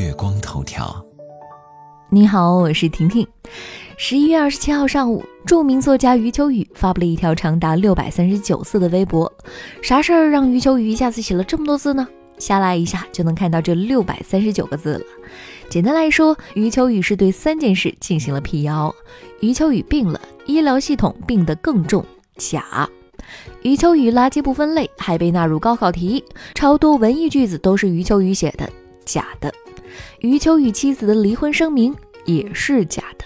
月光头条。你好，我是婷婷。十一月二十七号上午，著名作家余秋雨发布了一条长达六百三十九字的微博。啥事儿让余秋雨一下子写了这么多字呢？下拉一下就能看到这六百三十九个字了。简单来说，余秋雨是对三件事进行了辟谣。余秋雨病了，医疗系统病得更重，假。余秋雨垃圾不分类，还被纳入高考题，超多文艺句子都是余秋雨写的，假的。余秋雨妻子的离婚声明也是假的。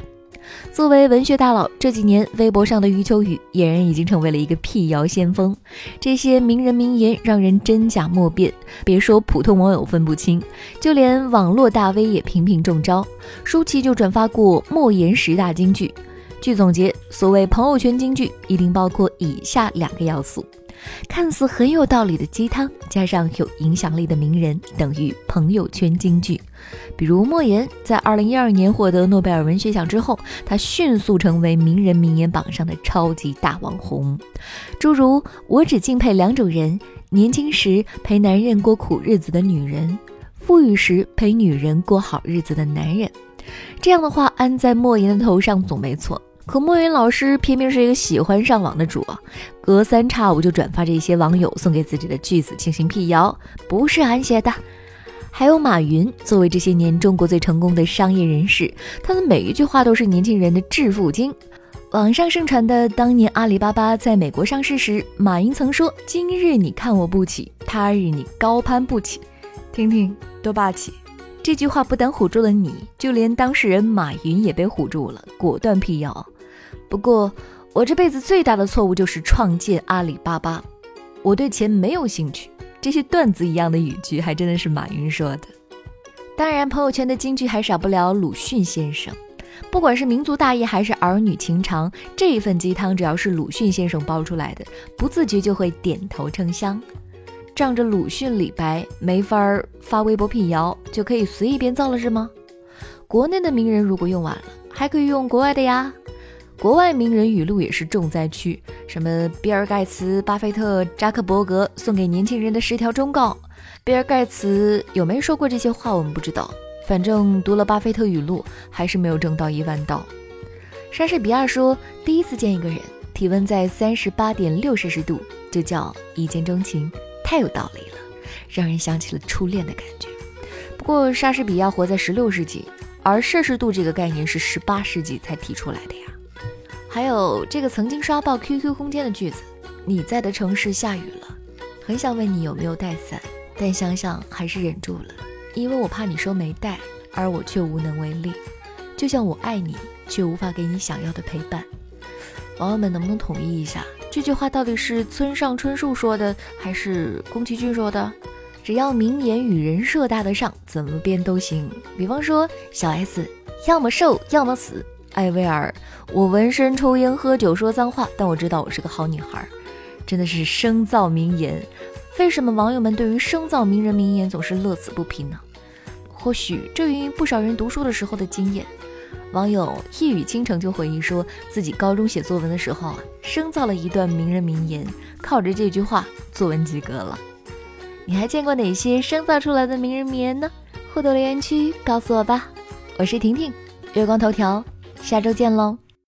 作为文学大佬，这几年微博上的余秋雨俨然已经成为了一个辟谣先锋。这些名人名言让人真假莫辨，别说普通网友分不清，就连网络大 V 也频频中招。舒淇就转发过莫言十大金句。据总结，所谓朋友圈金句，一定包括以下两个要素：看似很有道理的鸡汤，加上有影响力的名人，等于朋友圈金句。比如莫言在二零一二年获得诺贝尔文学奖之后，他迅速成为名人名言榜上的超级大网红。诸如“我只敬佩两种人：年轻时陪男人过苦日子的女人，富裕时陪女人过好日子的男人。”这样的话安在莫言的头上总没错。可莫言老师偏偏是一个喜欢上网的主，隔三差五就转发这些网友送给自己的句子进行辟谣，不是俺写的。还有马云，作为这些年中国最成功的商业人士，他的每一句话都是年轻人的致富经。网上盛传的当年阿里巴巴在美国上市时，马云曾说：“今日你看我不起，他日你高攀不起。”听听多霸气！这句话不但唬住了你，就连当事人马云也被唬住了，果断辟谣。不过，我这辈子最大的错误就是创建阿里巴巴。我对钱没有兴趣。这些段子一样的语句，还真的是马云说的。当然，朋友圈的金句还少不了鲁迅先生。不管是民族大义还是儿女情长，这一份鸡汤只要是鲁迅先生煲出来的，不自觉就会点头称香。仗着鲁迅、李白没法发微博辟谣，就可以随意编造了是吗？国内的名人如果用完了，还可以用国外的呀。国外名人语录也是重灾区，什么比尔盖茨、巴菲特、扎克伯格送给年轻人的十条忠告。比尔盖茨有没说过这些话，我们不知道。反正读了巴菲特语录，还是没有挣到一万刀。莎士比亚说，第一次见一个人，体温在三十八点六摄氏度，就叫一见钟情，太有道理了，让人想起了初恋的感觉。不过莎士比亚活在十六世纪，而摄氏度这个概念是十八世纪才提出来的呀。还有这个曾经刷爆 QQ 空间的句子：“你在的城市下雨了，很想问你有没有带伞，但想想还是忍住了，因为我怕你说没带，而我却无能为力。就像我爱你，却无法给你想要的陪伴。”网友们能不能统一一下这句话到底是村上春树说的，还是宫崎骏说的？只要名言与人设搭得上，怎么编都行。比方说小 S，要么瘦，要么死。艾薇儿，我纹身、抽烟、喝酒、说脏话，但我知道我是个好女孩，真的是生造名言。为什么网友们对于生造名人名言总是乐此不疲呢？或许这源于不少人读书的时候的经验。网友一语倾城就回忆说，自己高中写作文的时候啊，生造了一段名人名言，靠着这句话，作文及格了。你还见过哪些生造出来的名人名言呢？互动留言区告诉我吧。我是婷婷，月光头条。下周见喽。